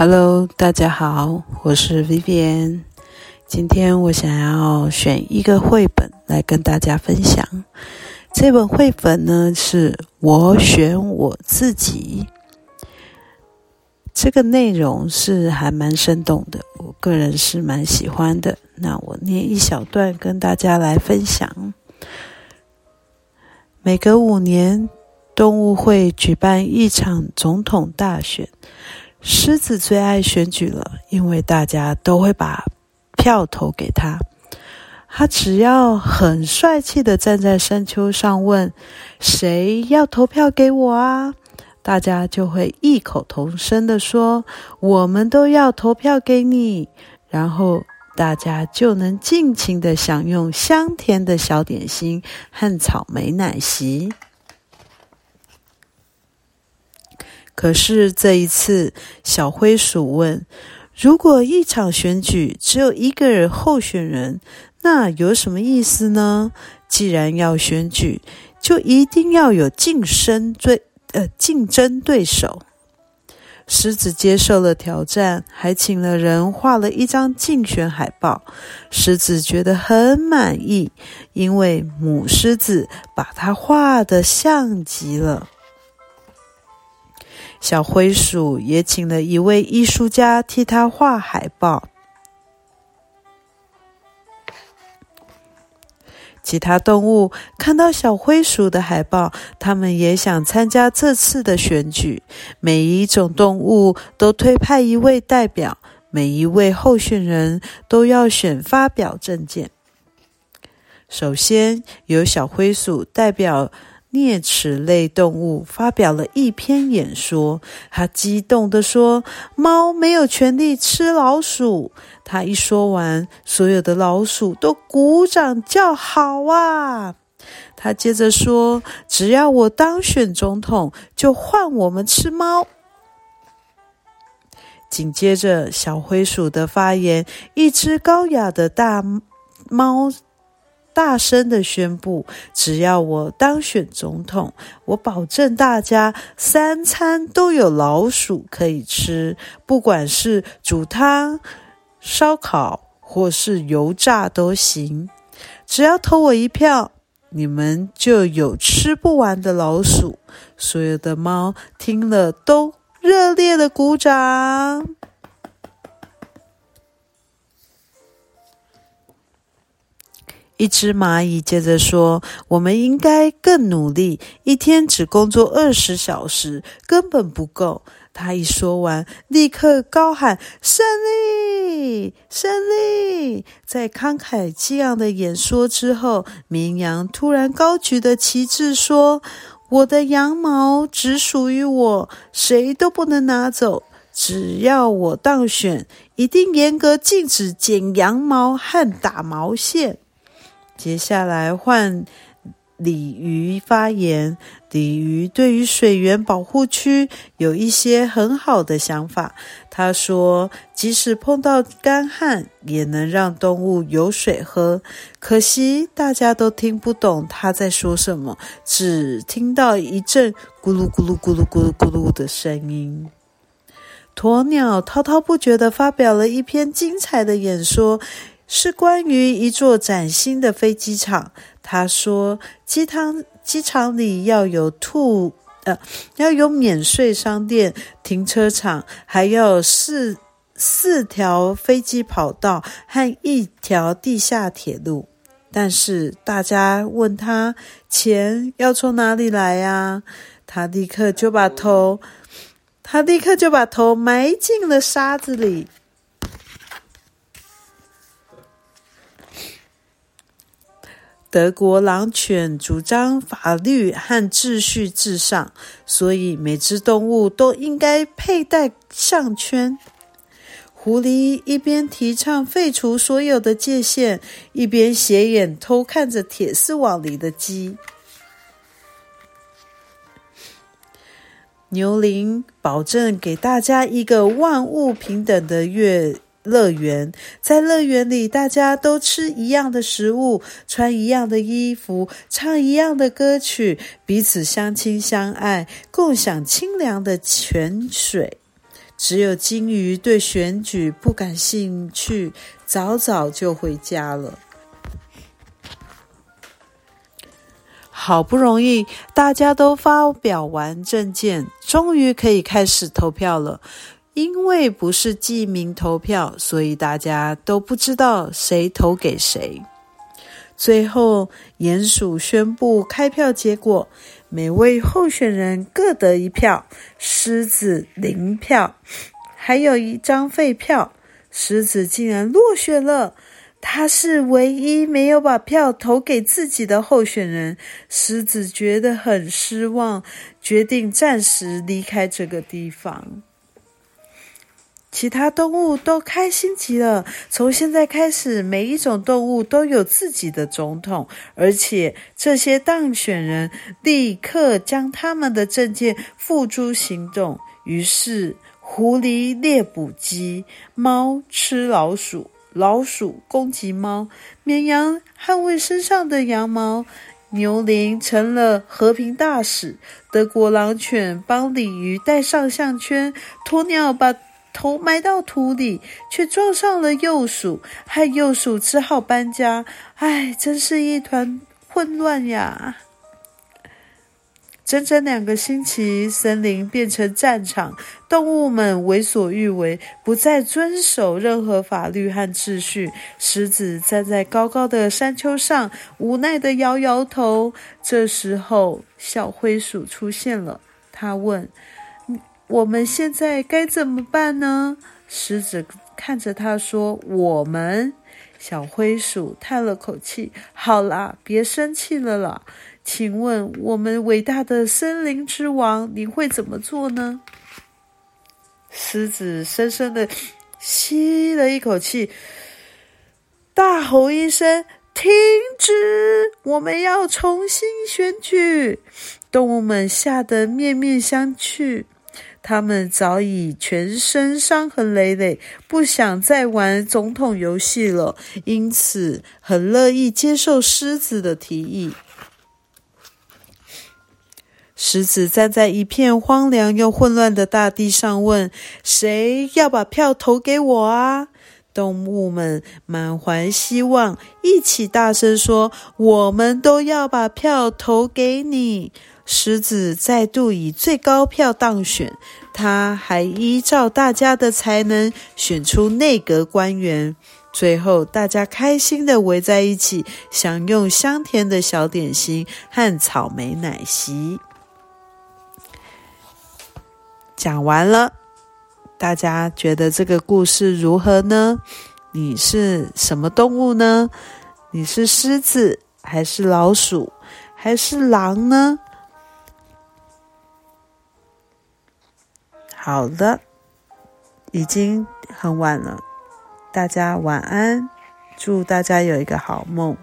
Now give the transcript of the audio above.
Hello，大家好，我是 Vivian。今天我想要选一个绘本来跟大家分享。这本绘本呢，是我选我自己。这个内容是还蛮生动的，我个人是蛮喜欢的。那我念一小段跟大家来分享。每隔五年，动物会举办一场总统大选。狮子最爱选举了，因为大家都会把票投给他。他只要很帅气的站在山丘上问：“谁要投票给我啊？”大家就会异口同声的说：“我们都要投票给你。”然后大家就能尽情的享用香甜的小点心和草莓奶昔。可是这一次，小灰鼠问：“如果一场选举只有一个人候选人，那有什么意思呢？既然要选举，就一定要有竞争对呃竞争对手。”狮子接受了挑战，还请了人画了一张竞选海报。狮子觉得很满意，因为母狮子把它画的像极了。小灰鼠也请了一位艺术家替他画海报。其他动物看到小灰鼠的海报，他们也想参加这次的选举。每一种动物都推派一位代表，每一位候选人都要选发表证件。首先由小灰鼠代表。啮齿类动物发表了一篇演说，他激动地说：“猫没有权利吃老鼠。”他一说完，所有的老鼠都鼓掌叫好啊！他接着说：“只要我当选总统，就换我们吃猫。”紧接着，小灰鼠的发言，一只高雅的大猫。大声的宣布：“只要我当选总统，我保证大家三餐都有老鼠可以吃，不管是煮汤、烧烤或是油炸都行。只要投我一票，你们就有吃不完的老鼠。”所有的猫听了都热烈的鼓掌。一只蚂蚁接着说：“我们应该更努力，一天只工作二十小时根本不够。”他一说完，立刻高喊：“胜利！胜利！”在慷慨激昂的演说之后，绵羊突然高举的旗帜说：“我的羊毛只属于我，谁都不能拿走。只要我当选，一定严格禁止剪羊毛和打毛线。”接下来换鲤鱼发言。鲤鱼对于水源保护区有一些很好的想法。他说：“即使碰到干旱，也能让动物有水喝。”可惜大家都听不懂他在说什么，只听到一阵咕噜咕噜咕噜咕噜咕噜的声音。鸵鸟滔滔不绝地发表了一篇精彩的演说。是关于一座崭新的飞机场。他说：“机场机场里要有兔，呃，要有免税商店、停车场，还要四四条飞机跑道和一条地下铁路。”但是大家问他钱要从哪里来呀？他立刻就把头，他立刻就把头埋进了沙子里。德国狼犬主张法律和秩序至上，所以每只动物都应该佩戴项圈。狐狸一边提倡废除所有的界限，一边斜眼偷看着铁丝网里的鸡。牛羚保证给大家一个万物平等的月。乐园在乐园里，大家都吃一样的食物，穿一样的衣服，唱一样的歌曲，彼此相亲相爱，共享清凉的泉水。只有金鱼对选举不感兴趣，早早就回家了。好不容易大家都发表完证件，终于可以开始投票了。因为不是记名投票，所以大家都不知道谁投给谁。最后，鼹鼠宣布开票结果：每位候选人各得一票，狮子零票，还有一张废票。狮子竟然落选了，他是唯一没有把票投给自己的候选人。狮子觉得很失望，决定暂时离开这个地方。其他动物都开心极了。从现在开始，每一种动物都有自己的总统，而且这些当选人立刻将他们的证件付诸行动。于是，狐狸猎捕鸡，猫吃老鼠，老鼠攻击猫，绵羊捍卫身上的羊毛，牛羚成了和平大使，德国狼犬帮鲤鱼戴上项圈，鸵鸟把。头埋到土里，却撞上了幼鼠，害幼鼠只好搬家。唉，真是一团混乱呀！整整两个星期，森林变成战场，动物们为所欲为，不再遵守任何法律和秩序。狮子站在高高的山丘上，无奈的摇摇头。这时候，小灰鼠出现了，他问。我们现在该怎么办呢？狮子看着他说：“我们。”小灰鼠叹了口气：“好啦，别生气了啦。请问，我们伟大的森林之王，你会怎么做呢？”狮子深深的吸了一口气，大吼一声：“停止！我们要重新选举！”动物们吓得面面相觑。他们早已全身伤痕累累，不想再玩总统游戏了，因此很乐意接受狮子的提议。狮子站在一片荒凉又混乱的大地上，问：“谁要把票投给我啊？”动物们满怀希望，一起大声说：“我们都要把票投给你。”狮子再度以最高票当选，他还依照大家的才能选出内阁官员。最后，大家开心的围在一起，享用香甜的小点心和草莓奶昔。讲完了，大家觉得这个故事如何呢？你是什么动物呢？你是狮子，还是老鼠，还是狼呢？好的，已经很晚了，大家晚安，祝大家有一个好梦。